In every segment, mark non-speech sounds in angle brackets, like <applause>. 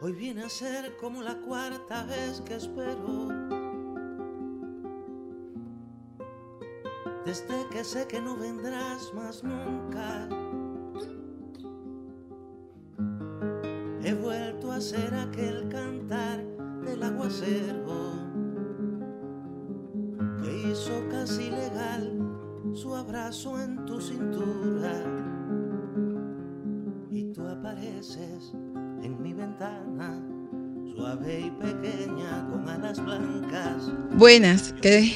Hoy viene a ser como la cuarta vez que espero. Desde que sé que no vendrás más nunca. He vuelto a ser aquel cantar del aguacero que hizo casi legal su abrazo en tu cintura. Y tú apareces en mi ventana, suave y pequeña, con alas blancas. Buenas, que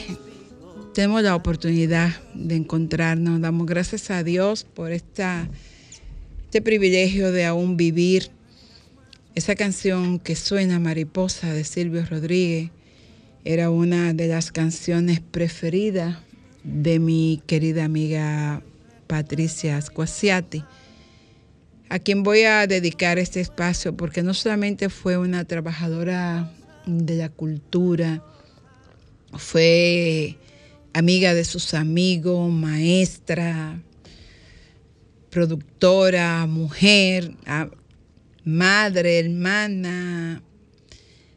tenemos la oportunidad de encontrarnos. Damos gracias a Dios por esta, este privilegio de aún vivir. Esa canción que suena Mariposa de Silvio Rodríguez era una de las canciones preferidas de mi querida amiga Patricia Squasiati a quien voy a dedicar este espacio porque no solamente fue una trabajadora de la cultura, fue amiga de sus amigos, maestra, productora, mujer, madre, hermana.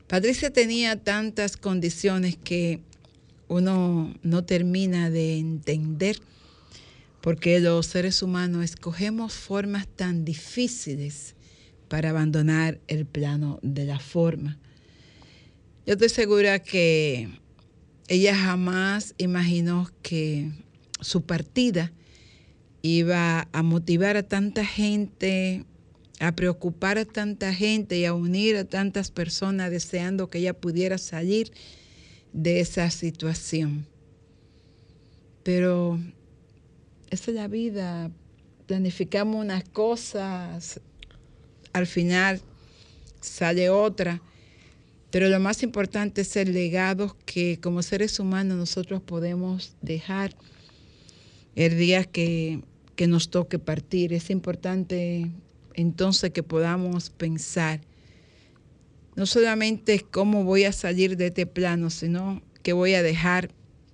Patricia tenía tantas condiciones que uno no termina de entender porque los seres humanos escogemos formas tan difíciles para abandonar el plano de la forma. Yo estoy segura que ella jamás imaginó que su partida iba a motivar a tanta gente, a preocupar a tanta gente y a unir a tantas personas deseando que ella pudiera salir de esa situación. Pero esa es la vida. Planificamos unas cosas, al final sale otra. Pero lo más importante es el legado que como seres humanos nosotros podemos dejar el día que, que nos toque partir. Es importante entonces que podamos pensar no solamente cómo voy a salir de este plano, sino qué voy a dejar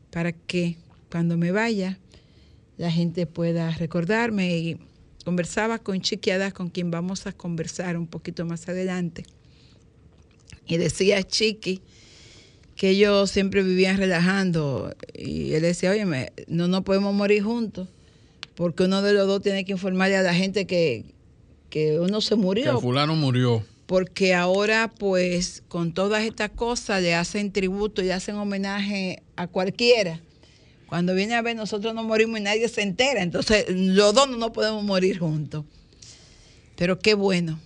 para que cuando me vaya la gente pueda recordarme. Y conversaba con Chiquiada, con quien vamos a conversar un poquito más adelante. Y decía Chiqui que ellos siempre vivían relajando. Y él decía, oye, no nos podemos morir juntos, porque uno de los dos tiene que informarle a la gente que, que uno se murió. Que fulano murió. Porque ahora, pues, con todas estas cosas le hacen tributo y hacen homenaje a cualquiera. Cuando viene a ver, nosotros no morimos y nadie se entera. Entonces, los dos no podemos morir juntos. Pero qué bueno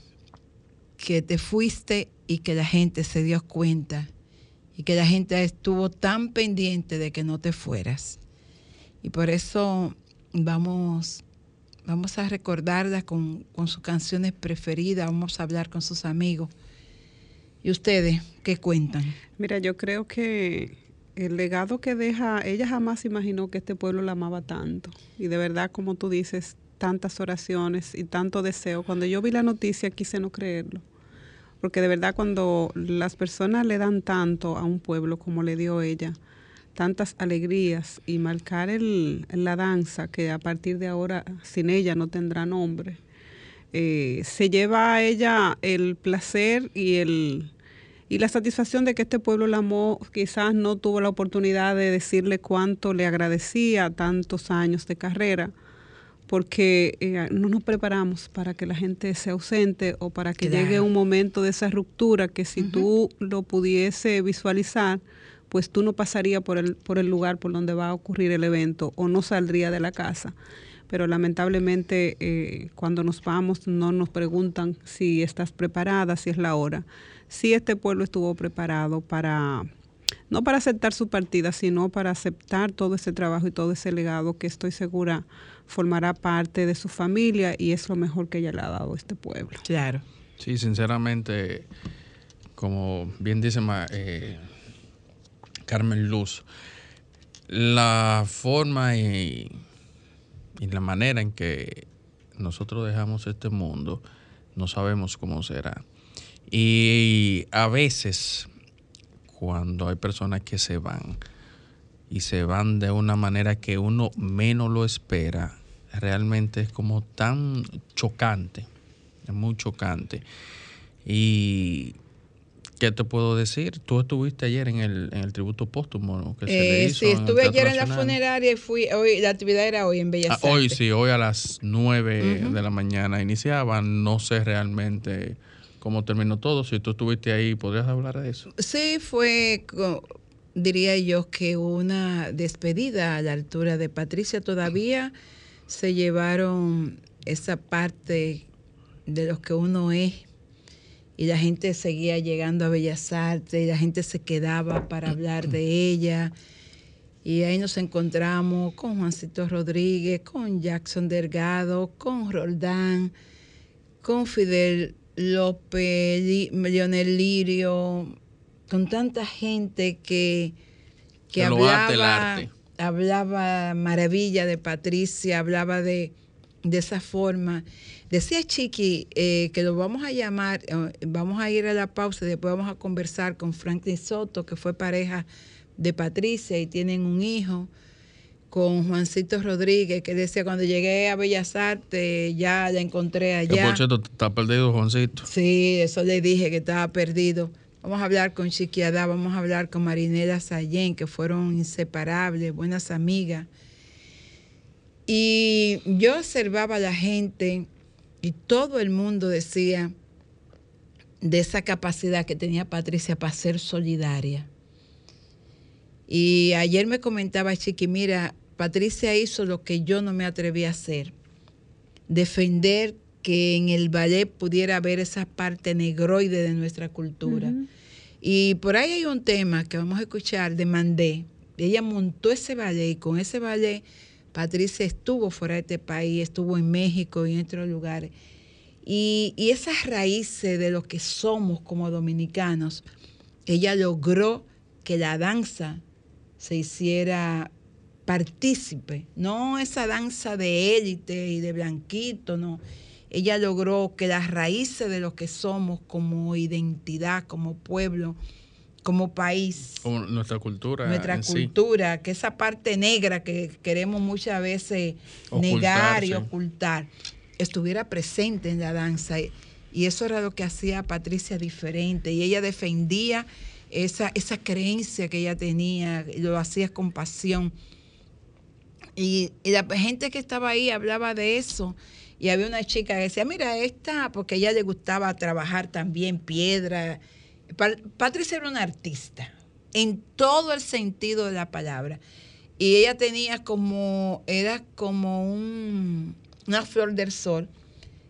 que te fuiste y que la gente se dio cuenta y que la gente estuvo tan pendiente de que no te fueras. Y por eso vamos, vamos a recordarla con, con sus canciones preferidas, vamos a hablar con sus amigos. ¿Y ustedes qué cuentan? Mira, yo creo que el legado que deja, ella jamás imaginó que este pueblo la amaba tanto. Y de verdad, como tú dices, tantas oraciones y tanto deseo. Cuando yo vi la noticia quise no creerlo. Porque de verdad cuando las personas le dan tanto a un pueblo como le dio ella, tantas alegrías y marcar el, la danza que a partir de ahora sin ella no tendrá nombre, eh, se lleva a ella el placer y el y la satisfacción de que este pueblo la amó, quizás no tuvo la oportunidad de decirle cuánto le agradecía tantos años de carrera, porque eh, no nos preparamos para que la gente se ausente o para que llegue un momento de esa ruptura que si tú lo pudiese visualizar, pues tú no pasarías por el, por el lugar por donde va a ocurrir el evento o no saldría de la casa. Pero lamentablemente eh, cuando nos vamos no nos preguntan si estás preparada, si es la hora. Si este pueblo estuvo preparado para no para aceptar su partida, sino para aceptar todo ese trabajo y todo ese legado que estoy segura formará parte de su familia y es lo mejor que ella le ha dado a este pueblo. Claro. Sí, sinceramente, como bien dice eh, Carmen Luz, la forma y, y la manera en que nosotros dejamos este mundo, no sabemos cómo será. Y a veces, cuando hay personas que se van, y se van de una manera que uno menos lo espera, realmente es como tan chocante, es muy chocante. Y ¿Qué te puedo decir? Tú estuviste ayer en el, en el tributo póstumo que se le eh, hizo. Sí, estuve ayer en la funeraria y fui, hoy, la actividad era hoy en Bellas ah, Hoy sí, hoy a las 9 de la mañana iniciaban, no sé realmente cómo terminó todo, si tú estuviste ahí, ¿podrías hablar de eso? Sí, fue diría yo que una despedida a la altura de Patricia todavía se llevaron esa parte de los que uno es y la gente seguía llegando a Bellas Artes y la gente se quedaba para hablar de ella. Y ahí nos encontramos con Juancito Rodríguez, con Jackson Delgado, con Roldán, con Fidel López, Leonel Lirio, con tanta gente que, que hablaba, hablaba maravilla de Patricia, hablaba de, esa forma. Decía Chiqui eh, que lo vamos a llamar, eh, vamos a ir a la pausa y después vamos a conversar con Franklin Soto, que fue pareja de Patricia y tienen un hijo, con Juancito Rodríguez, que decía, cuando llegué a Bellas Artes, ya la encontré allá. Que por cierto, está perdido Juancito. Sí, eso le dije que estaba perdido. Vamos a hablar con Chiquiadá, vamos a hablar con Marinela Sayén, que fueron inseparables, buenas amigas. Y yo observaba a la gente y todo el mundo decía de esa capacidad que tenía Patricia para ser solidaria. Y ayer me comentaba Chiqui, mira, Patricia hizo lo que yo no me atreví a hacer, defender que en el ballet pudiera haber esa parte negroide de nuestra cultura. Y por ahí hay un tema que vamos a escuchar de Mandé. Ella montó ese ballet y con ese ballet Patricia estuvo fuera de este país, estuvo en México y en otros lugares. Y, y esas raíces de lo que somos como dominicanos, ella logró que la danza se hiciera partícipe, no esa danza de élite y de blanquito, no ella logró que las raíces de lo que somos como identidad, como pueblo, como país. Como nuestra cultura. Nuestra cultura, que esa parte negra que queremos muchas veces negar y ocultar, estuviera presente en la danza. Y eso era lo que hacía a Patricia diferente. Y ella defendía esa, esa creencia que ella tenía, y lo hacía con pasión. Y, la gente que estaba ahí hablaba de eso y había una chica que decía, mira, esta, porque ella le gustaba trabajar también piedra. Patricia era una artista, en todo el sentido de la palabra. Y ella tenía como, era como un, una flor del sol.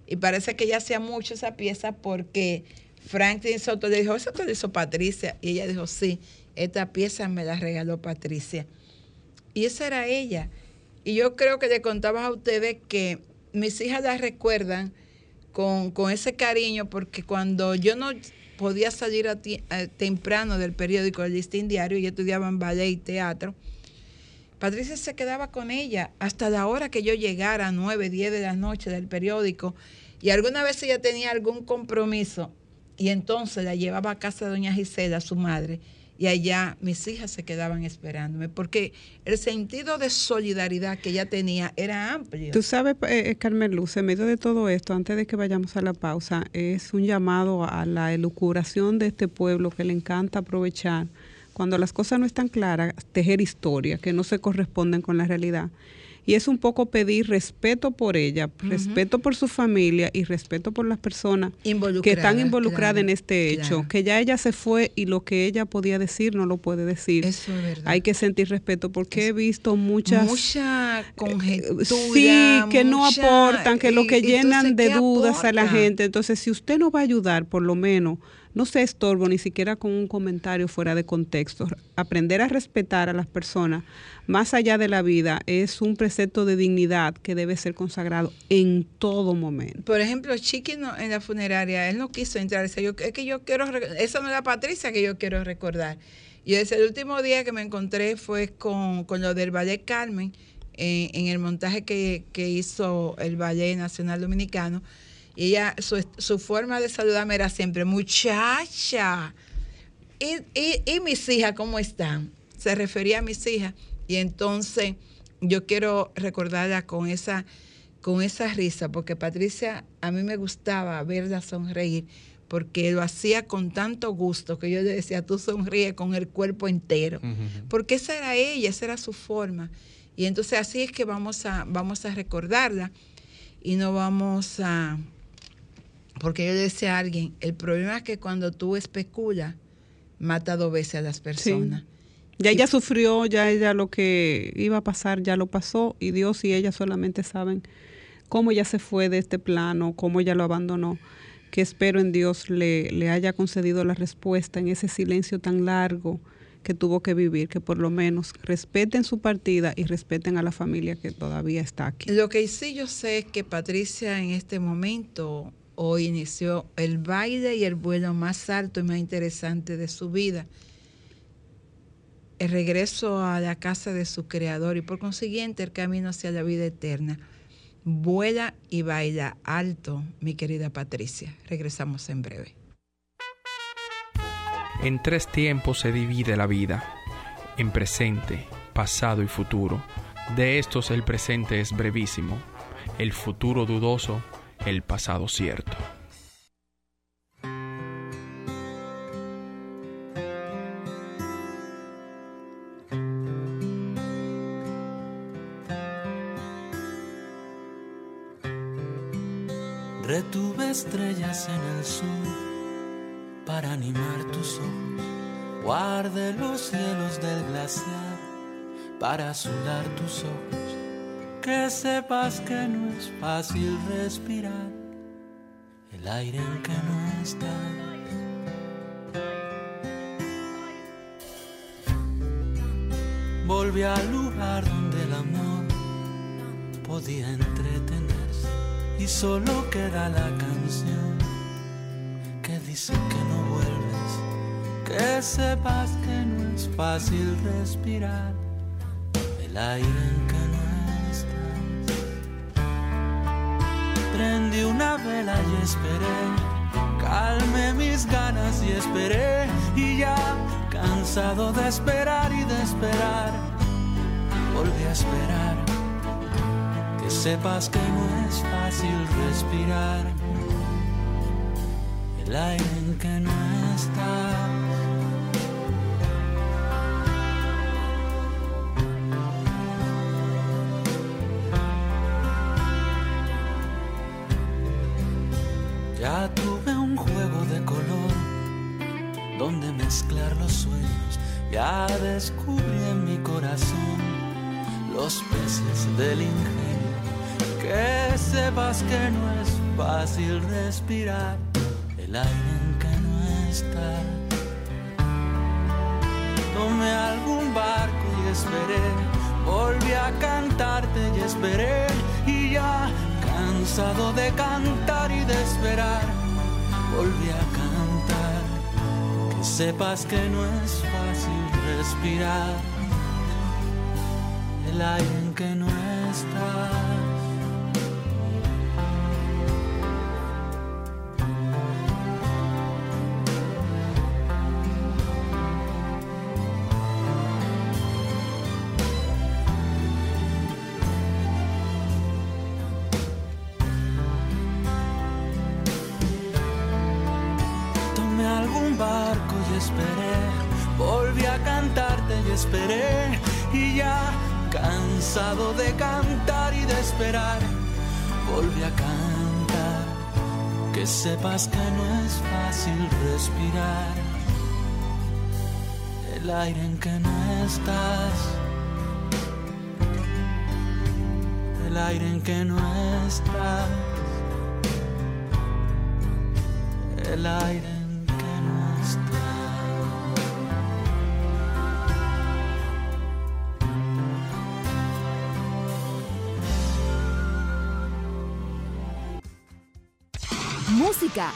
Y parece que ella hacía mucho esa pieza porque Franklin Soto le dijo, ¿eso te lo hizo Patricia? Y ella dijo, sí, esta pieza me la regaló Patricia. Y esa era ella. Y yo creo que le contaba a ustedes que mis hijas las recuerdan con, ese cariño porque cuando yo no podía salir a ti- eh, temprano del periódico El Listín Diario y estudiaban ballet y teatro. Patricia se quedaba con ella hasta la hora que yo llegara, 9, 10 de la noche del periódico. Y alguna vez ella tenía algún compromiso y entonces la llevaba a casa de doña Gisela, su madre, y allá mis hijas se quedaban esperándome, porque el sentido de solidaridad que ella tenía era amplio. Tú sabes, eh, eh, Carmen Luz, en medio de todo esto, antes de que vayamos a la pausa, es un llamado a la elucubración de este pueblo que le encanta aprovechar cuando las cosas no están claras, tejer historias que no se corresponden con la realidad. Y es un poco pedir respeto por ella, respeto por su familia y respeto por las personas que están Involucrada, involucradas claro, en este hecho. claro. Que ya ella se fue y lo que ella podía decir no lo puede decir. Eso es verdad. Hay que sentir respeto porque he visto muchas mucha conjetura. Sí, que no aportan, que lo que llenan de ¿qué dudas a la gente. Entonces, si usted no va a ayudar, por lo menos, no se estorbo ni siquiera con un comentario fuera de contexto. Aprender a respetar a las personas más allá de la vida es un precepto de dignidad que debe ser consagrado en todo momento. Por ejemplo, Chiqui en la funeraria, él no quiso entrar. Yo, es que yo quiero, eso no es la Patricia que yo quiero recordar. Y desde el último día que me encontré fue con, con lo del Ballet Carmen, eh, en el montaje que, que hizo el Ballet Nacional Dominicano. Y ella, su, su forma de saludarme era siempre, muchacha. ¿Y, y, y mis hijas cómo están? Se refería a mis hijas. Y entonces yo quiero recordarla con esa, con esa risa, porque Patricia, a mí me gustaba verla sonreír, porque lo hacía con tanto gusto que yo le decía, tú sonríe con el cuerpo entero. Porque esa era ella, esa era su forma. Y entonces así es que vamos a, vamos a recordarla y no vamos a... Porque yo le decía a alguien, el problema es que cuando tú especulas, mata dos veces a las personas. Ya ella sufrió, ya ella lo que iba a pasar ya lo pasó y Dios y ella solamente saben cómo ella se fue de este plano, cómo ella lo abandonó, que espero en Dios le, le haya concedido la respuesta en ese silencio tan largo que tuvo que vivir, que por lo menos respeten su partida y respeten a la familia que todavía está aquí. Lo que sí yo sé es que Patricia en este momento hoy inició el baile y el vuelo más alto y más interesante de su vida. El regreso a la casa de su creador y por consiguiente el camino hacia la vida eterna. Vuela y baila alto, mi querida Patricia. Regresamos en breve. En tres tiempos se divide la vida, en presente, pasado y futuro. De estos el presente es brevísimo, el futuro dudoso, el pasado cierto. Retuve estrellas en el sur para animar tus ojos. Guardé los cielos del glaciar para azular tus ojos. Que sepas que no es fácil respirar el aire en que no estás. Volví al lugar donde el amor podía entretenerse y solo queda la canción que dice que no vuelves, que sepas que no es fácil respirar el aire en que Prendí una vela y esperé, calmé mis ganas y esperé. Y ya cansado de esperar y de esperar, volví a esperar. Que sepas que no es fácil respirar. El aire en que no estás. Mezclar los sueños. Ya descubrí en mi corazón los peces del ingenio. Que sepas que no es fácil respirar el aire en que no está. Tomé algún barco y esperé, volví a cantarte y esperé y ya cansado de cantar y de esperar, volví a cantar sepas que no es fácil respirar el aire en que no estás. De cantar y de esperar, volví a cantar. Que sepas que no es fácil respirar el aire en que no estás. El aire en que no estás. El aire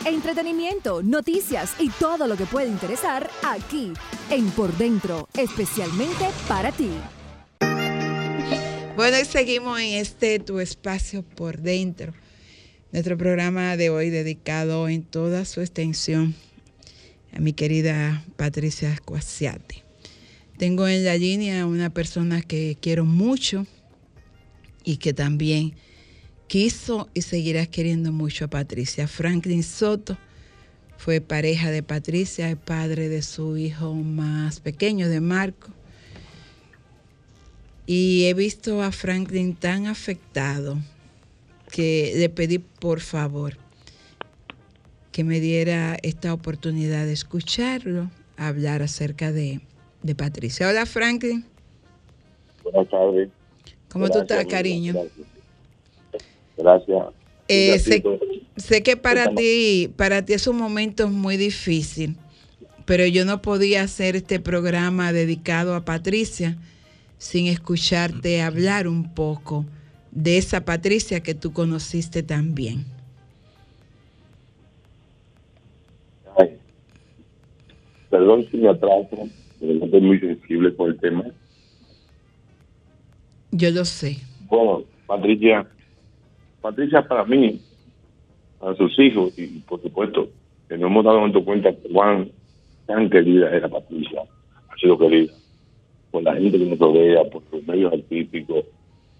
Entretenimiento, noticias y todo lo que puede interesar aquí en Por Dentro, especialmente para ti. Bueno, y seguimos en este tu espacio por dentro. Nuestro programa de hoy dedicado en toda su extensión a mi querida Patricia Cuasiate. Tengo en la línea una persona que quiero mucho y que también quiso y seguirá queriendo mucho a Patricia. Franklin Soto fue pareja de Patricia, el padre de su hijo más pequeño, de Marco. Y he visto a Franklin tan afectado que le pedí por favor que me diera esta oportunidad de escucharlo hablar acerca de, de Patricia. Hola Franklin, Buenas tardes. ¿cómo tú estás, cariño? Gracias. Eh, Un sé, que para ti, para ti es un momento muy difícil, pero yo no podía hacer este programa dedicado a Patricia sin escucharte hablar un poco de esa Patricia que tú conociste también. Ay, Perdón si me atraso, pero no estoy muy sensible con el tema. Yo lo sé. Bueno, Patricia, Patricia para mí, para sus hijos y por supuesto que nos hemos dado en cuenta cuán tan querida era Patricia, ha sido querida por la gente que nos rodea, por los medios artísticos,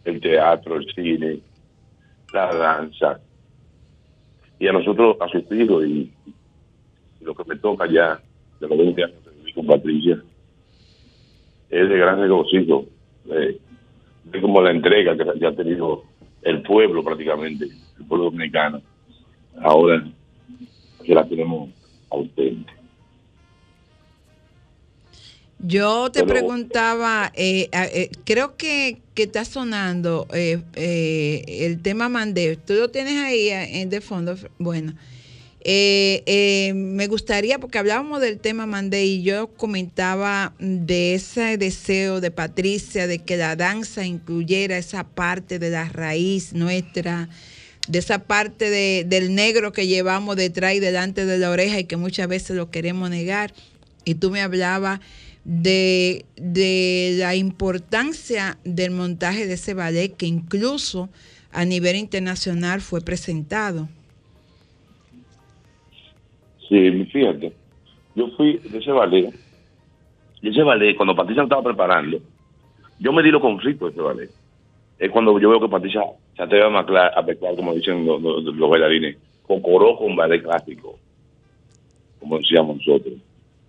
el teatro, el cine, la danza, y a nosotros, a sus hijos y, lo que me toca ya de los 20 años de vivir con Patricia, es de gran regocijo. Eh, es como la entrega que ya ha tenido el pueblo prácticamente, el pueblo dominicano. Ahora que la tenemos ausente. Yo te Pero- preguntaba, eh, eh, creo que, que está sonando eh, el tema Mandé. ¿Tú lo tienes ahí de fondo? Bueno, eh, eh, me gustaría, porque hablábamos del tema Mandé y yo comentaba de ese deseo de Patricia de que la danza incluyera esa parte de la raíz nuestra, de esa parte de- del negro que llevamos detrás y delante de la oreja y que muchas veces lo queremos negar. Y tú me hablabas de, de la importancia del montaje de ese ballet que incluso a nivel internacional fue presentado. Sí, fíjate, yo fui de ese ballet, y ese ballet, cuando Patricia estaba preparando, yo me di los conflictos de ese ballet. Es cuando yo veo que Patricia se atreve a mezclar, a mezclar, como dicen los, los- los bailarines, cocoró con ballet clásico, como decíamos nosotros.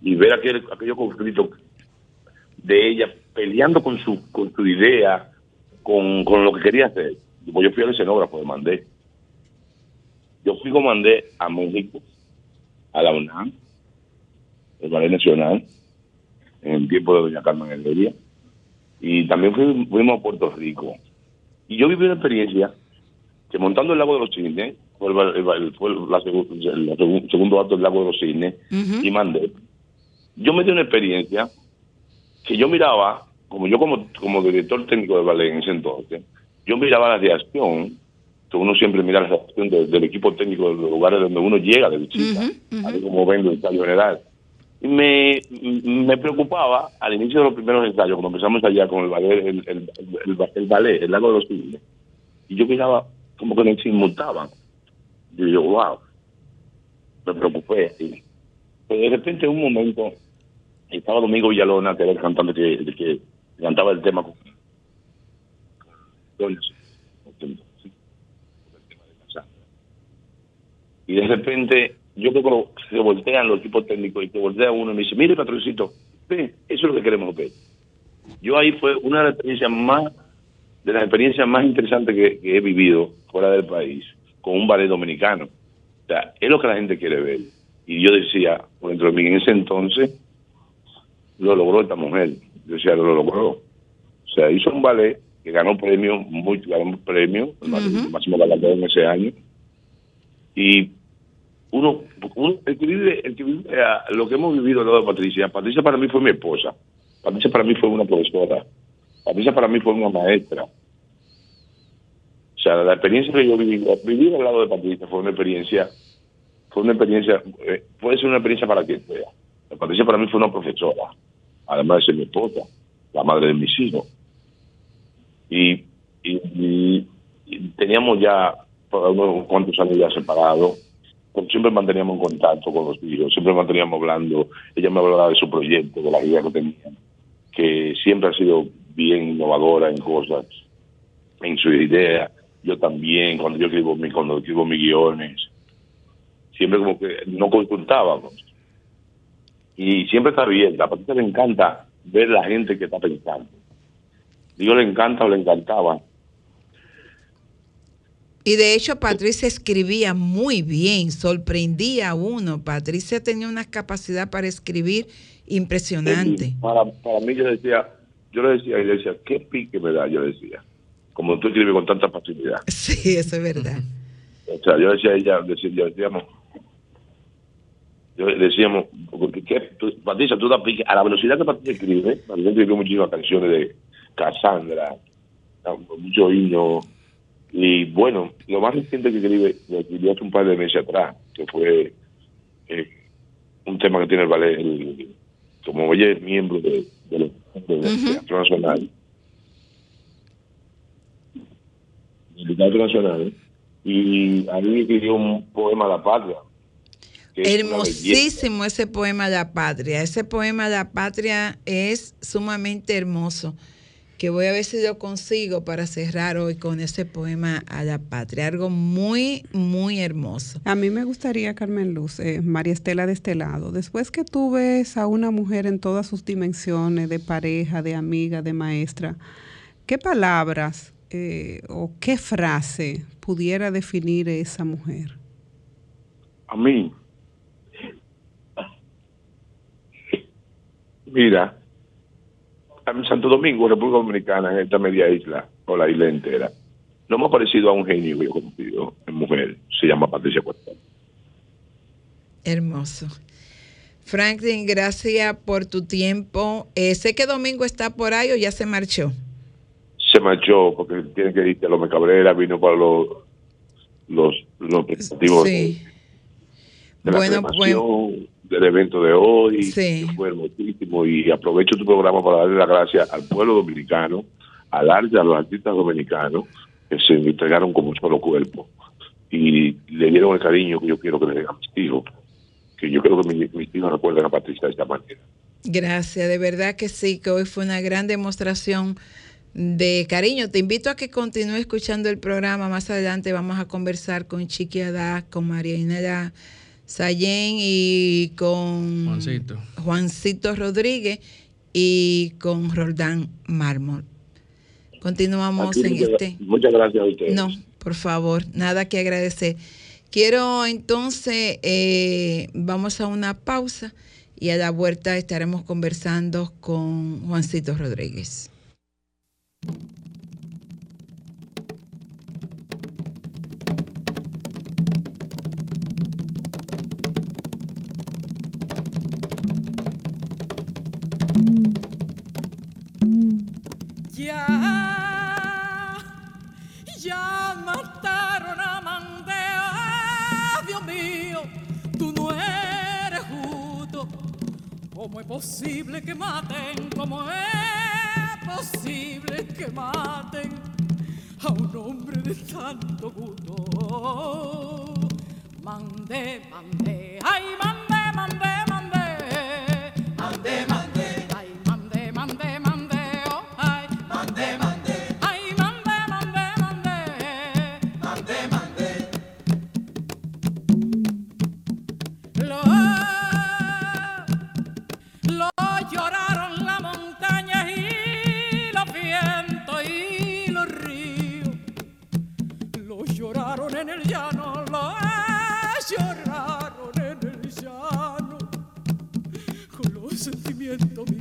Y ver aquel, aquellos conflictos de ella peleando con su, con su idea, con, con lo que quería hacer. Yo fui al escenógrafo de Mandé. Yo fui con Mandé a México, a la UNAM, el Ballet Nacional, en el tiempo de Doña Carmen Heredia, y también fui- fuimos a Puerto Rico. Y yo viví una experiencia que montando el Lago de los Cisnes, fue el, el fue la segundo acto del Lago de los Cisnes, y mandé. Yo me di una experiencia que yo miraba, como yo como, como director técnico de ballet en ese entonces, yo miraba la reacción, uno siempre mira la de- del equipo técnico de los lugares donde uno llega de visita, Ujú, ujú. así como ven el estadio general. Y me, me preocupaba al inicio de los primeros ensayos, cuando empezamos allá con el ballet, el, el, el, el ballet, el lago de los cisnes. Y yo miraba como que nos inmutaban. Y yo, wow, me preocupé. así. Pero de repente, en un momento, estaba Domingo Villalona, que era el cantante que, que cantaba el tema con. con- Y de repente, yo creo que se voltean los equipos técnicos y se voltea uno y me dice: Mire, patroncito, eso es lo que queremos ver. Yo ahí fue una de las experiencias más, de las experiencias más interesantes que, que he vivido fuera del país con un ballet dominicano. O sea, es lo que la gente quiere ver. Y yo decía, por dentro de mí, en ese entonces, lo logró esta mujer. Yo decía, lo logró. O sea, hizo un ballet que ganó premio, muy, ganó premio, el máximo- galardón ese año. Y uno, el que vive, el que vive, eh, lo que hemos vivido al lado de Patricia, Patricia para mí fue mi esposa, Patricia para mí fue una profesora, Patricia para mí fue una maestra. O sea, la experiencia que yo viví, vivir al lado de Patricia fue una experiencia, fue una experiencia, eh, puede ser una experiencia para quien sea. Patricia para mí fue una profesora, además de ser mi esposa, la madre de mis hijos. Y, y, teníamos ya unos cuantos años ya separados, siempre manteníamos en contacto con los hijos, siempre manteníamos hablando, ella me hablaba de su proyecto, de la idea que tenía, que siempre ha sido bien innovadora en cosas, en su idea, yo también, cuando yo escribo, mi, cuando escribo mis guiones, siempre como que no consultábamos. Y siempre está abierta, a Patricia le encanta ver la gente que está pensando. Digo, le encanta o le encantaba Y de hecho Patricia escribía muy bien, sorprendía a uno. Patricia tenía una capacidad para escribir impresionante. Para, para mí yo decía, yo le decía, y le decía, qué pique me da, yo decía, como tú escribes con tanta facilidad. <laughs> Sí, eso es verdad. O sea, yo decía a ella, decía, decíamos, yo le decíamos, porque ¿qué? Tú- Patricia, tú das pique, a la velocidad que Patricia escribe, Patricia escribió muchísimas canciones de Cassandra, mucho himno, y bueno, lo más reciente que escribe, lo escribió hace un par de meses atrás, que fue eh, un tema que tiene el ballet, el- como ella es miembro de, de la de Teatro Nacional, del Teatro Nacional, y ahí escribió un poema a la patria. Hermosísimo ese poema La Patria. Ese poema La Patria es sumamente hermoso. Que voy a ver si lo consigo para cerrar hoy con ese poema a la patria. Algo muy, muy hermoso. A mí me gustaría, Carmen Luz, eh, María Estela de este lado, después que tú ves a una mujer en todas sus dimensiones, de pareja, de amiga, de maestra, ¿qué palabras eh, o qué frase pudiera definir esa mujer? A mí. Mira, en Santo Domingo, República Dominicana, en esta media isla, o la isla entera, no me ha parecido a un genio que yo he conocido en mujer. Se llama Patricia Cuesta. Hermoso. Franklin, gracias por tu tiempo. Eh, sé que Domingo está por ahí o ya se marchó. Se marchó porque tiene que irse a Lome Cabrera, vino para los los, los Sí. de Bueno, cremación, del evento de hoy, Sí. que fue hermosísimo, y aprovecho tu programa para darle las gracias al pueblo dominicano, al arte, a los artistas dominicanos, que se entregaron como un solo cuerpo, y le dieron el cariño que yo quiero que le den a mis hijos, que yo creo que mi- mis hijos recuerden a Patricia de esta manera. Gracias, de verdad que sí, que hoy fue una gran demostración de cariño. Te invito a que continúe escuchando el programa. Más adelante vamos a conversar con Chiqui Adá, con María Inela Sayén y con Juancito. Juancito Rodríguez y con Roldán Mármol. Continuamos Aquí en muchas, este. muchas gracias a ustedes. No, por favor, nada que agradecer. Quiero entonces, eh, vamos a una pausa y a la vuelta estaremos conversando con Juancito Rodríguez. ¿Cómo es posible que maten? ¿Cómo es posible que maten a un hombre de tanto gusto? Mandé, mandé, ay, mandé, mandé. Lo lloraron la montaña y los vientos y los ríos. Lo lloraron en el llano, lo lloraron en el llano. Con los sentimientos míos.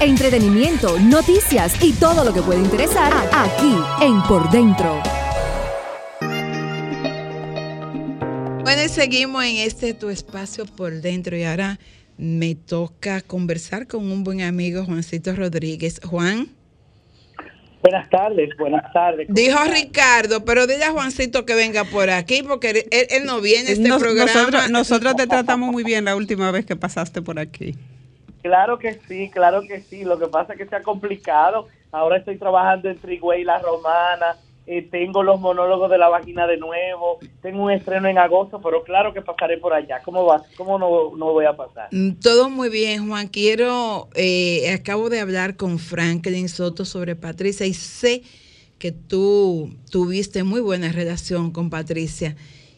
Entretenimiento, noticias y todo lo que puede interesar aquí en Por Dentro. Bueno, y seguimos en este tu espacio por dentro y ahora me toca conversar con un buen amigo, Juancito Rodríguez. Juan. Buenas tardes, buenas tardes. ¿Cómo Dijo? Ricardo, pero dile a Juancito que venga por aquí porque él, él no viene a este Nos- programa. nosotros, nosotros te tratamos muy bien la última vez que pasaste por aquí. Claro que sí, claro que sí. Lo que pasa es que se ha complicado. Ahora estoy trabajando en Trigüey, La Romana. eh, tengo los monólogos de la vagina de nuevo. Tengo un estreno en agosto, pero claro que pasaré por allá. ¿Cómo va? ¿Cómo no, no voy a pasar? Mm, Todo muy bien, Juan. Quiero, eh, acabo de hablar con Franklin Soto sobre Patricia y sé que tú tuviste muy buena relación con Patricia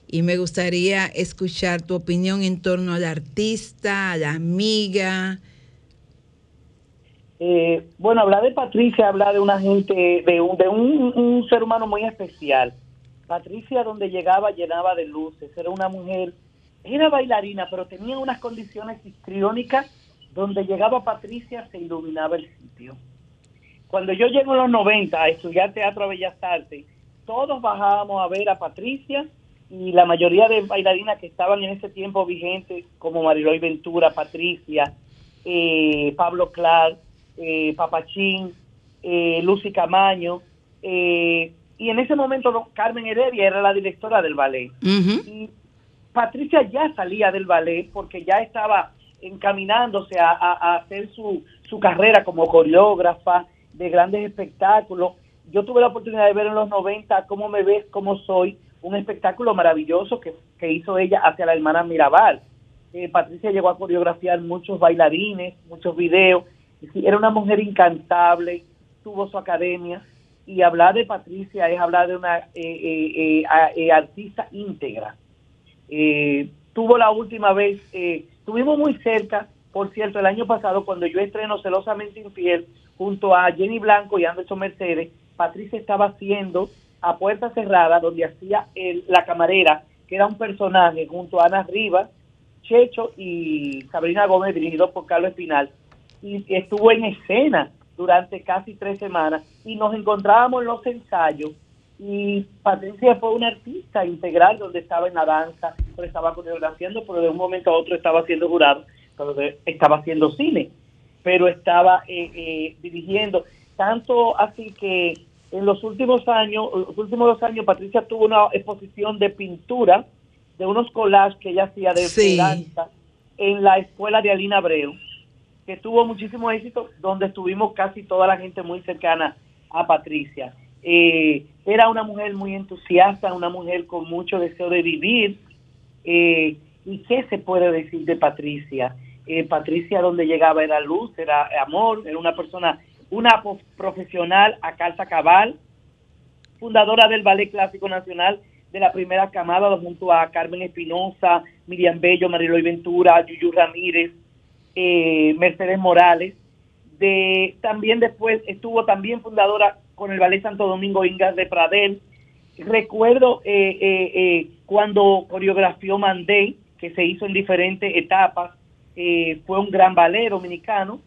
y me gustaría escuchar tu opinión en torno al artista, a la amiga. Eh, bueno, hablar de Patricia, hablar de una gente, de un, de un, ser humano muy especial. Patricia, donde llegaba, llenaba de luces. Era una mujer, era bailarina, pero tenía unas condiciones histriónicas. Donde llegaba Patricia, se iluminaba el sitio. Cuando yo llego en los 90 a estudiar teatro a Bellas Artes, todos bajábamos a ver a Patricia y la mayoría de bailarinas que estaban en ese tiempo vigentes, como Mariloy Ventura, Patricia, eh, Pablo Clark, eh, Papachín, eh, Lucy Camaño, eh, y en ese momento Carmen Heredia era la directora del ballet. Y Patricia ya salía del ballet porque ya estaba encaminándose a, a- a hacer su, su carrera como coreógrafa de grandes espectáculos. Yo tuve la oportunidad de ver en los 90 cómo me ves, cómo soy, un espectáculo maravilloso que, que hizo ella hacia la hermana Mirabal. Eh, Patricia llegó a coreografiar muchos bailarines, muchos videos. Era una mujer incantable, tuvo su academia. Y hablar de Patricia es hablar de una eh, eh, eh, eh, artista íntegra. Eh, tuvo la última vez, estuvimos muy cerca, por cierto, el año pasado cuando yo estreno Celosamente Infiel junto a Jenny Blanco y Anderson Mercedes, Patricia estaba haciendo a puerta cerrada donde hacía el- la camarera, que era un personaje junto a Ana Rivas, Checho y Sabrina Gómez, dirigido por Carlos Espinal, y estuvo en escena durante casi tres semanas y nos encontrábamos en los ensayos y Patricia fue una artista integral donde estaba en la danza, pero estaba coreografiando, pero de un momento a otro estaba haciendo jurado, estaba haciendo cine, pero estaba eh, eh, dirigiendo. Tanto así que en los últimos años, los últimos dos años, Patricia tuvo una exposición de pintura, de unos collages que ella hacía de, de Sí. danza en la escuela de Alina Abreu, que tuvo muchísimo éxito, donde estuvimos casi toda la gente muy cercana a Patricia. Eh, era una mujer muy entusiasta, una mujer con mucho deseo de vivir. Eh, ¿Y qué se puede decir de Patricia? Eh, Patricia donde llegaba era luz, era amor, era una persona, una profesional a calza cabal, fundadora del Ballet Clásico Nacional de la primera camada junto a Carmen Espinosa, Miriam Bello, Mariloy Ventura, Yuyu Ramírez, eh, Mercedes Morales, de también después estuvo también fundadora con el Ballet Santo Domingo Ingas de Pradel. Recuerdo eh, eh, eh, cuando coreografió Mandé, que se hizo en diferentes etapas, eh, fue un gran ballet dominicano.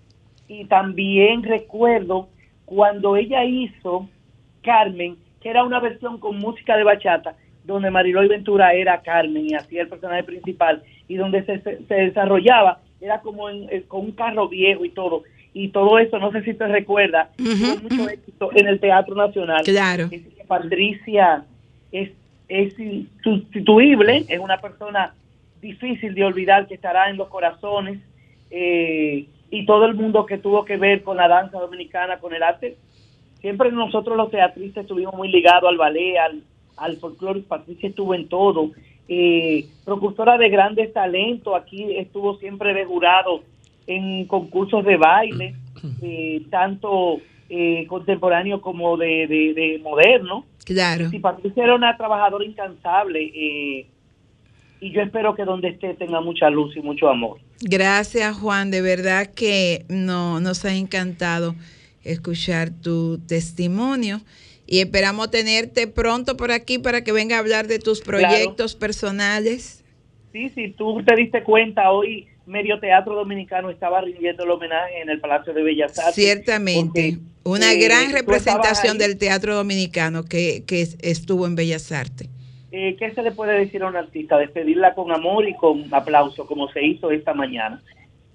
Y también recuerdo cuando ella hizo Carmen, que era una versión con música de bachata, donde Mariloy Ventura era Carmen y hacía el personaje principal, y donde se desarrollaba, era como en- eh, con un carro viejo y todo. Y todo eso, no sé si te recuerda, tuvo mucho éxito en el Teatro Nacional. Claro. Es que Patricia es, es insustituible, es una persona difícil de olvidar que estará en los corazones eh, y todo el mundo que tuvo que ver con la danza dominicana, con el arte. Siempre nosotros los teatristas estuvimos muy ligados al ballet, al, al folclore. Patricia estuvo en todo. Eh, precursora de grandes talentos, aquí estuvo siempre de jurado en concursos de baile, <clears throat> eh, tanto eh, contemporáneo como de, de, de moderno. Claro. Sí, Patricia era una trabajadora incansable eh, y yo espero que donde esté tenga mucha luz y mucho amor. Gracias, Juan. De verdad que no, nos ha encantado escuchar tu testimonio y esperamos tenerte pronto por aquí para que venga a hablar de tus Claro. proyectos personales. Sí, sí, tú te diste cuenta, hoy Medio Teatro Dominicano estaba rindiendo el homenaje en el Palacio de Bellas Artes. Ciertamente. Una eh, gran representación del teatro dominicano que, que es- estuvo en Bellas Artes. Eh, ¿Qué se le puede decir a un artista? Despedirla con amor y con aplauso, como se hizo esta mañana.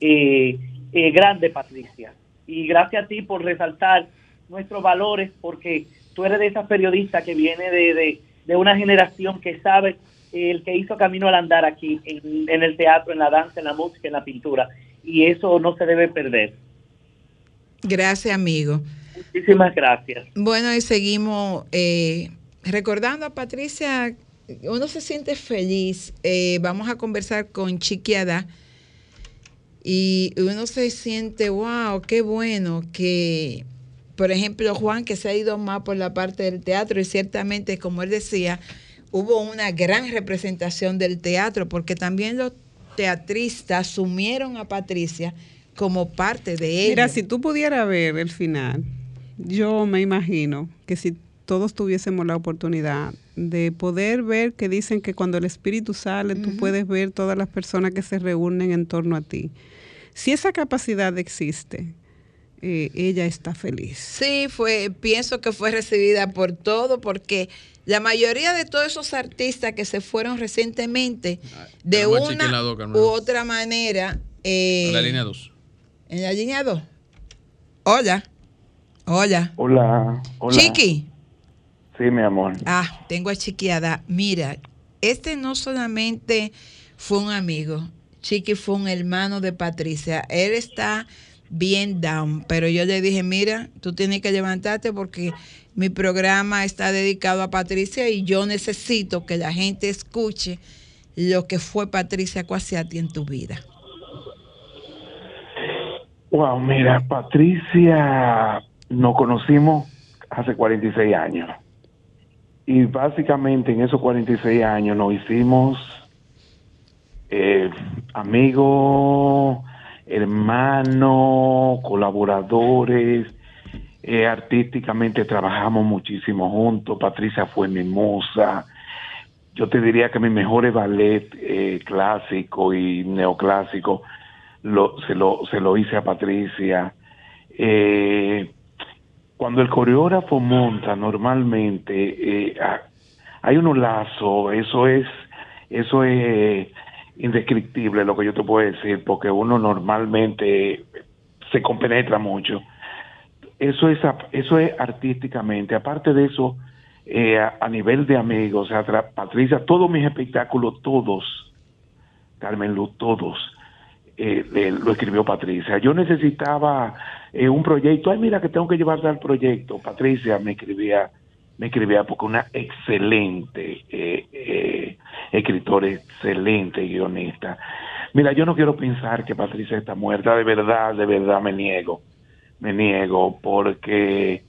Eh, eh, grande, Patricia. Y gracias a ti por resaltar nuestros valores, porque tú eres de esas periodistas que viene de, de, de una generación que sabe el que hizo camino al andar aquí, en, en el teatro, en la danza, en la música, en la pintura. Y eso no se debe perder. Gracias, amigo. Muchísimas gracias. Bueno, y seguimos eh, recordando a Patricia. Uno se siente feliz. Eh, vamos a conversar con Chiquiada. Y uno se siente, wow, qué bueno que, por ejemplo, Juan, que se ha ido más por la parte del teatro, y ciertamente, como él decía, hubo una gran representación del teatro, porque también los teatristas asumieron a Patricia como parte de ellos. Mira, si tú pudieras ver el final, yo me imagino que si todos tuviésemos la oportunidad de poder ver que dicen que cuando el espíritu sale, tú puedes ver todas las personas que se reúnen en torno a ti. Si esa capacidad existe, eh, ella está feliz. Sí, fue, pienso que fue recibida por todo, porque la mayoría de todos esos artistas que se fueron recientemente, de tenemos a una u otra manera, eh, En la línea 2. en la línea 2. Hola. Hola. Hola, hola. Chiqui. Sí, mi amor. Ah, tengo a Chiquiada. Mira, este no solamente fue un amigo, Chiqui fue un hermano de Patricia. Él está bien down, pero yo le dije, mira, tú tienes que levantarte porque mi programa está dedicado a Patricia y yo necesito que la gente escuche lo que fue Patricia Cuasiati en tu vida. Wow, mira, Patricia, nos conocimos hace 46 años. Y básicamente en esos 46 años nos hicimos eh, amigos, hermanos, colaboradores. eh, artísticamente trabajamos muchísimo juntos. Patricia fue mi musa. Yo te diría que mi mejor ballet eh, clásico y neoclásico se, lo, se lo hice a Patricia. Eh, cuando el coreógrafo monta normalmente eh, ah, hay unos lazos, eso es, eso es indescriptible lo que yo te puedo decir, porque uno normalmente se compenetra mucho. Eso es, eso es artísticamente. Aparte de eso, eh, a, a nivel de amigos, tra- Patricia, todos mis espectáculos, todos, Carmen Luz, todos, eh, lo escribió Patricia. Yo necesitaba eh, un proyecto. Ay, mira que tengo que llevar al proyecto. Patricia me escribía, me escribía porque una excelente eh, eh, escritora, excelente guionista. Mira, yo no quiero pensar que Patricia está muerta. De verdad, de verdad me niego, me niego porque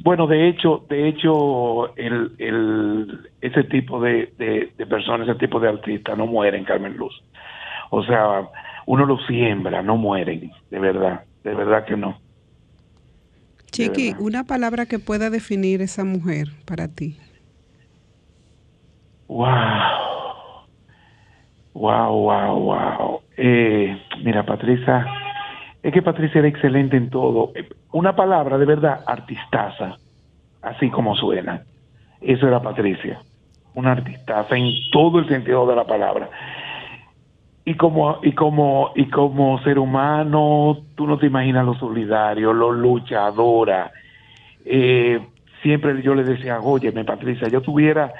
bueno, de hecho, de hecho, el, el, ese tipo de, de, personas, ese tipo de artistas no mueren, Carmen Luz. O sea, uno lo siembra, no mueren, de verdad, de verdad que no. Chiqui, una palabra que pueda definir esa mujer para ti. Wow. Wow, wow, wow. Eh, mira, Patricia, es que Patricia era excelente en todo. Una palabra de verdad, artistaza, así como suena. Eso era Patricia. Una artistaza en todo el sentido de la palabra. Y como, y como, y como ser humano, tú no te imaginas lo solidario, lo luchadora. Eh, siempre yo le decía, óyeme, Patricia, yo tuviera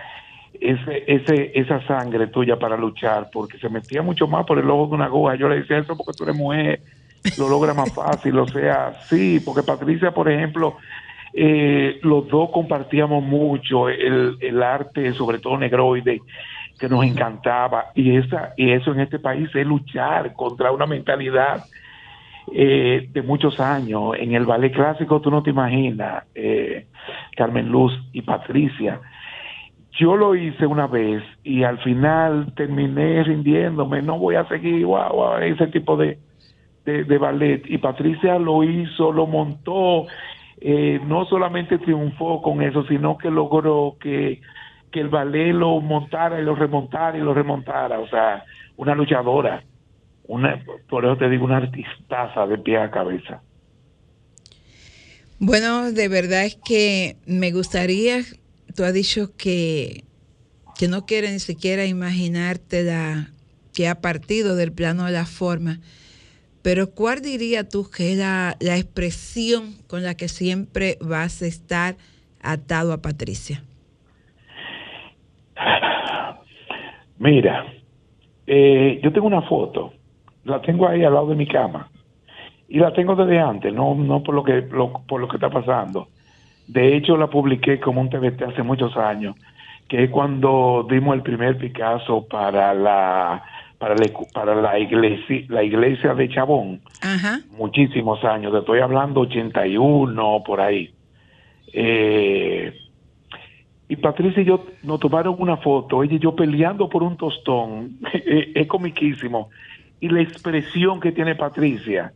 ese, ese, esa sangre tuya para luchar, porque se metía mucho más por el ojo de una aguja. Yo le decía eso porque tú eres mujer, lo logra más fácil, o sea, sí, porque Patricia, por ejemplo, eh, los dos compartíamos mucho el, el arte, sobre todo negroide, que nos encantaba, y, esa, y eso en este país es luchar contra una mentalidad eh, de muchos años. En el ballet clásico tú no te imaginas, eh, Carmen Luz y Patricia. Yo lo hice una vez y al final terminé rindiéndome, no voy a seguir wow, wow, ese tipo de, de, ballet. Y Patricia lo hizo, lo montó, eh, no solamente triunfó con eso, sino que logró que, que el ballet lo montara y lo remontara y lo remontara. O sea, una luchadora, una, por eso te digo, una artistaza de pie a cabeza. Bueno, de verdad es que me gustaría, tú has dicho que, que no quieres ni siquiera imaginarte la, que ha partido del plano de la forma, pero ¿cuál diría tú que es la, la expresión con la que siempre vas a estar atado a Patricia? Mira, eh, yo tengo una foto, la tengo ahí al lado de mi cama y la tengo desde antes, no no por lo que lo- por lo que está pasando. De hecho, la publiqué como un TBT hace muchos años, que es cuando dimos el primer Picasso para la para la, para la iglesia la iglesia de Chabón, Ajá. muchísimos años, te estoy hablando 81 por ahí. Eh, y Patricia y yo nos tomaron una foto, ella y yo peleando por un tostón, <laughs> es, comiquísimo. Y la expresión que tiene Patricia,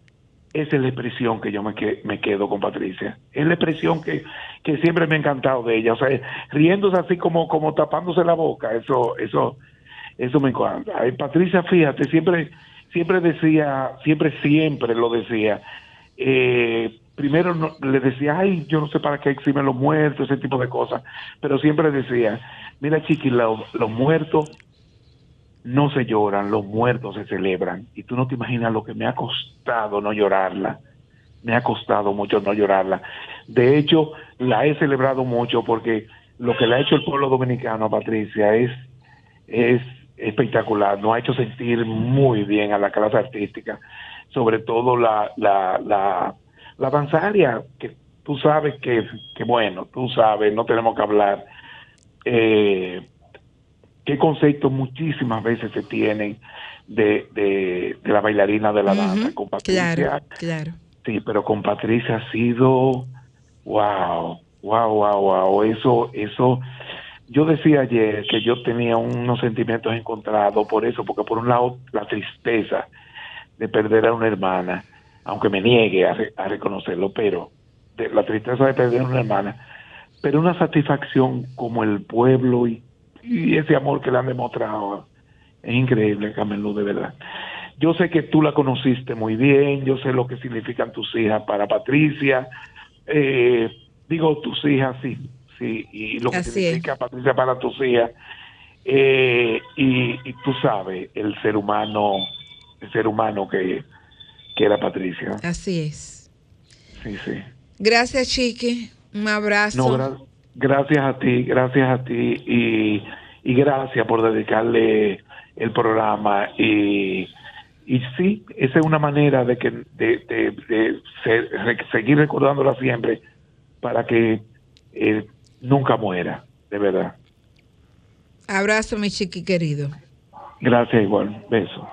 esa es la expresión que yo me, que- me quedo con Patricia. Es la expresión que, que siempre me ha encantado de ella. O sea, riéndose así como, como tapándose la boca, eso, eso, eso me encanta. Ay, Patricia, fíjate, siempre, siempre decía, siempre, siempre lo decía. Eh, primero no- le decía, ay, yo no sé para qué exhiben los muertos, ese tipo de cosas, pero siempre decía, mira chiqui, lo- los muertos no se lloran, los muertos se celebran. Y tú no te imaginas lo que me ha costado no llorarla. Me ha costado mucho no llorarla. De hecho, la he celebrado mucho porque lo que le ha hecho el pueblo dominicano a Patricia es, es espectacular. Nos ha hecho sentir muy bien a la clase artística, sobre todo la, la, la, la danzaria, que tú sabes que, que, bueno, tú sabes, no tenemos que hablar. Eh, qué conceptos muchísimas veces se tienen de, de, de la bailarina de la danza. Con Patricia, Claro, claro. sí, pero con Patricia ha sido, wow, wow, wow, wow, eso, eso, yo decía ayer que yo tenía unos sentimientos encontrados por eso, porque por un lado la tristeza de perder a una hermana, aunque me niegue a, re- a reconocerlo, pero de, la tristeza de perder una hermana, pero una satisfacción como el pueblo y, y ese amor que le han demostrado es increíble, Carmen Luz, de verdad. Yo sé que tú la conociste muy bien, yo sé lo que significan tus hijas para Patricia, eh, digo tus hijas, sí, sí, y lo que Así significa Patricia para tus hijas, eh, y, y tú sabes el ser humano, el ser humano que, que era Patricia. Así es. Sí, sí. Gracias, Chiqui. Un abrazo. No, gra- gracias a ti, gracias a ti y, y gracias por dedicarle el programa y, y sí, esa es una manera de que de, de- seguir recordándola siempre para que eh, nunca muera, de verdad. Abrazo, mi chiqui querido. Gracias igual, beso.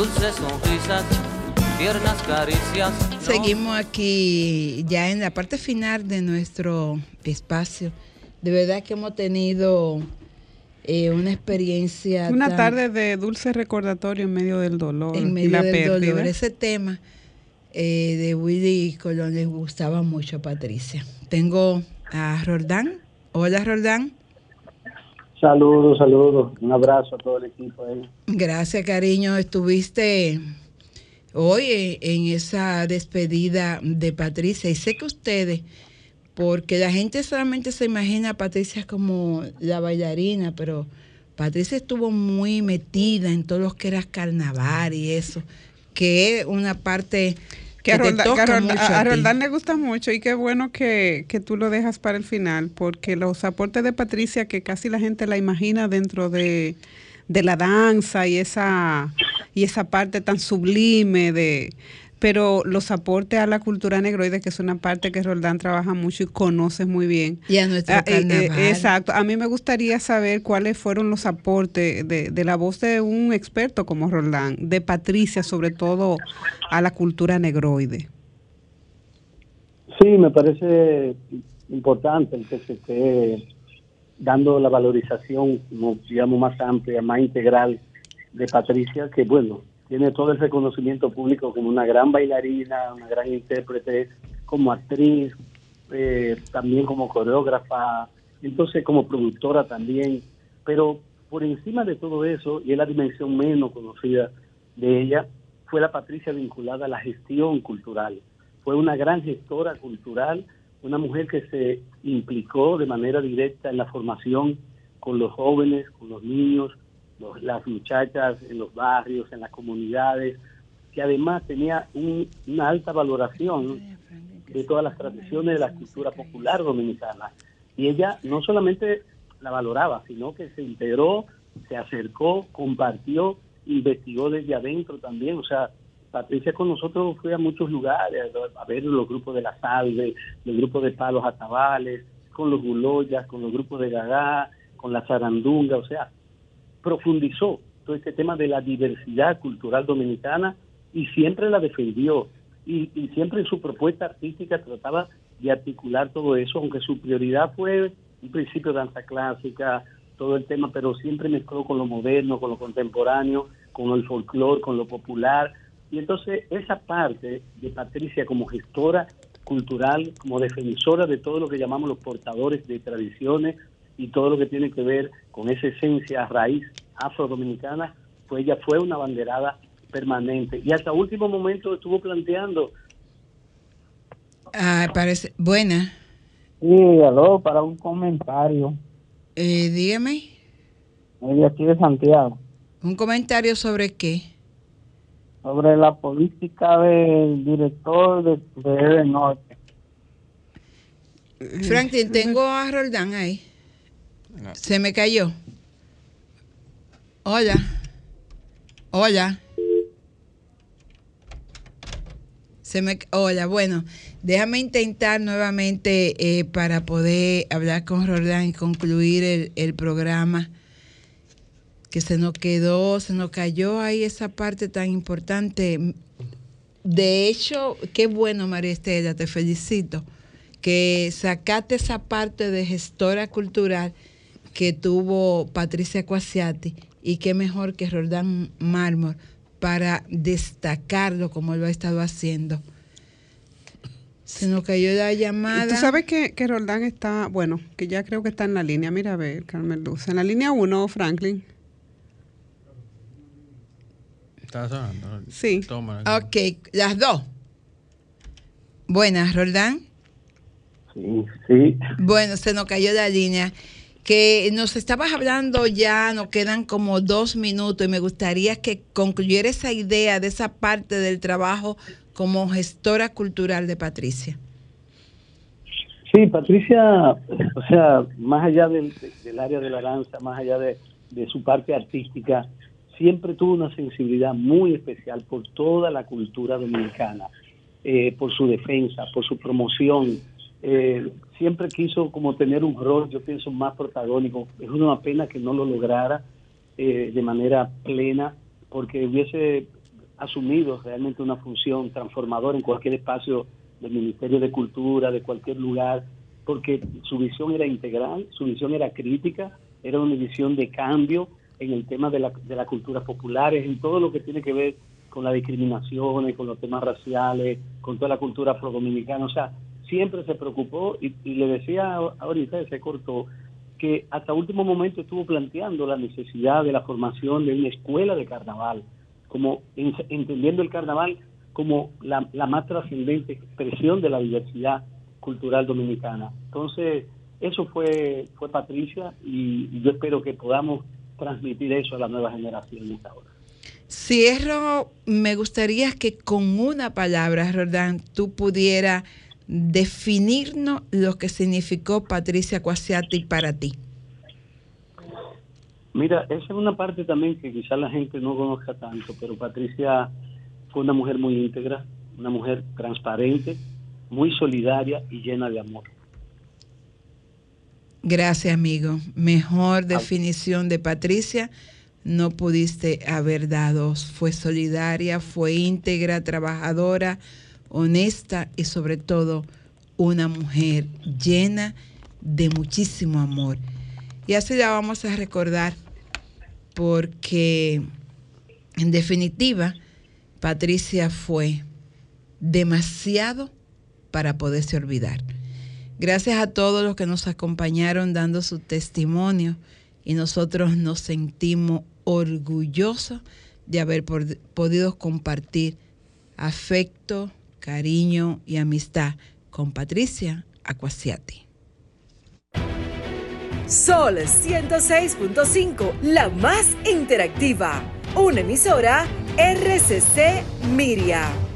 Dulces sonrisas, tiernas caricias. no Seguimos aquí ya en la parte final de nuestro espacio. De verdad que hemos tenido eh, una experiencia. Una tan- tarde de dulce recordatorio en medio del dolor en y medio la del pérdida. dolor. Ese tema eh, de Willy Colón les gustaba mucho a Patricia. Tengo a Roldán. Hola, Roldán. Saludos, saludos. Un abrazo a todo el equipo ahí. Gracias, cariño. Estuviste hoy en esa despedida de Patricia. Y sé que ustedes, porque la gente solamente se imagina a Patricia como la bailarina, pero Patricia estuvo muy metida en todo lo que era carnaval y eso, que es una parte Que que, a que a. Roldán le gusta mucho y qué bueno que, que tú lo dejas para el final, porque los aportes de Patricia, que casi la gente la imagina dentro de, de la danza y esa, y esa parte tan sublime de pero los aportes a la cultura negroide, que es una parte que Roldán trabaja mucho y conoces muy bien. Y a nuestro Ah, eh, eh, exacto. A mí me gustaría saber cuáles fueron los aportes de, de la voz de un experto como Roldán, de Patricia, sobre todo a la cultura negroide. Sí, me parece importante el que se esté dando la valorización, como, digamos, más amplia, más integral de Patricia, que bueno, tiene todo el reconocimiento público como una gran bailarina, una gran intérprete, como actriz, eh, también como coreógrafa, entonces como productora también, pero por encima de todo eso, y es la dimensión menos conocida de ella, fue la Patricia vinculada a la gestión cultural. Fue una gran gestora cultural, una mujer que se implicó de manera directa en la formación con los jóvenes, con los niños, los- las muchachas en los barrios, en las comunidades, que además tenía un- una alta valoración de todas las tradiciones de la cultura popular dominicana. Y ella no solamente la valoraba, sino que se integró, se acercó, compartió, investigó desde adentro también. O sea, Patricia con nosotros fue a muchos lugares, a ver los grupos de la Salve, los grupos de Palos Atabales, con los Guloyas, con los grupos de Gagá, con la Zarandunga, o sea, profundizó todo este tema de la diversidad cultural dominicana y siempre la defendió. Y, siempre en su propuesta artística trataba de articular todo eso, aunque su prioridad fue un principio danza clásica, todo el tema, pero siempre mezcló con lo moderno, con lo contemporáneo, con el folclore, con lo popular. Y entonces esa parte de Patricia como gestora cultural, como defensora de todo lo que llamamos los portadores de tradiciones y todo lo que tiene que ver con esa esencia raíz afrodominicana, pues ella fue una banderada permanente. Y hasta último momento estuvo planteando Ah, parece. Buena. Sí, aló, para un comentario. Eh, dígame. De aquí de Santiago. ¿Un comentario sobre qué? Sobre la política del director de, de Norte. Franklin, tengo a Roldán ahí. Se me cayó. Hola. Hola. Se me, hola, bueno, déjame intentar nuevamente eh, para poder hablar con Roldán y concluir el, el programa que se nos quedó, se nos cayó ahí esa parte tan importante. De hecho, qué bueno, María Estela, te felicito, que sacaste esa parte de gestora cultural que tuvo Patricia Cuasiati y qué mejor que Roldán Mármol para destacarlo como lo ha estado haciendo. Se nos cayó la llamada. Tú sabes que, que Roldán está, bueno, que ya creo que está en la línea. Mira, a ver, Carmen Luz. En la línea 1, Franklin. Está sonando. Sí. Toma. Ok, las dos. Buenas, Roldán. Sí, sí. Bueno, se nos cayó la línea. Que nos estabas hablando ya, nos quedan como dos minutos y me gustaría que concluyera esa idea de esa parte del trabajo como gestora cultural de Patricia. Sí, Patricia, o sea, más allá del, área de la danza, más allá de, de su parte artística, siempre tuvo una sensibilidad muy especial por toda la cultura dominicana, eh, por su defensa, por su promoción, eh, siempre quiso como tener un rol, yo pienso, más protagónico. Es una pena que no lo lograra eh, de manera plena, porque hubiese asumido realmente una función transformadora en cualquier espacio del Ministerio de Cultura, de cualquier lugar, porque su visión era integral, su visión era crítica, era una visión de cambio en el tema de la, de la cultura popular, en todo lo que tiene que ver con las discriminaciones, con los temas raciales, con toda la cultura afrodominicana. O sea, siempre se preocupó y, y le decía ahorita, se cortó, que hasta último momento estuvo planteando la necesidad de la formación de una escuela de carnaval, como en- entendiendo el carnaval como la, más trascendente expresión de la diversidad cultural dominicana. Entonces, eso fue, fue Patricia y, yo espero que podamos transmitir eso a la nueva generación ahora. Cierro, me gustaría que con una palabra, Roldán, tú pudieras definirnos lo que significó Patricia Cuasiati para ti. Mira, esa es una parte también que quizás la gente no conozca tanto, pero Patricia fue una mujer muy íntegra, una mujer transparente, muy solidaria y llena de amor. Gracias, amigo. Mejor definición de Patricia no pudiste haber dado. Fue solidaria, fue íntegra, trabajadora, honesta y sobre todo una mujer llena de muchísimo amor. Y así la vamos a recordar porque en definitiva Patricia fue demasiado para poderse olvidar. Gracias a todos los que nos acompañaron dando su testimonio y nosotros nos sentimos orgullosos de haber podido compartir afecto, cariño y amistad con Patricia Acuasiati. Sol 106.5, la más interactiva. Una emisora RCC Miria.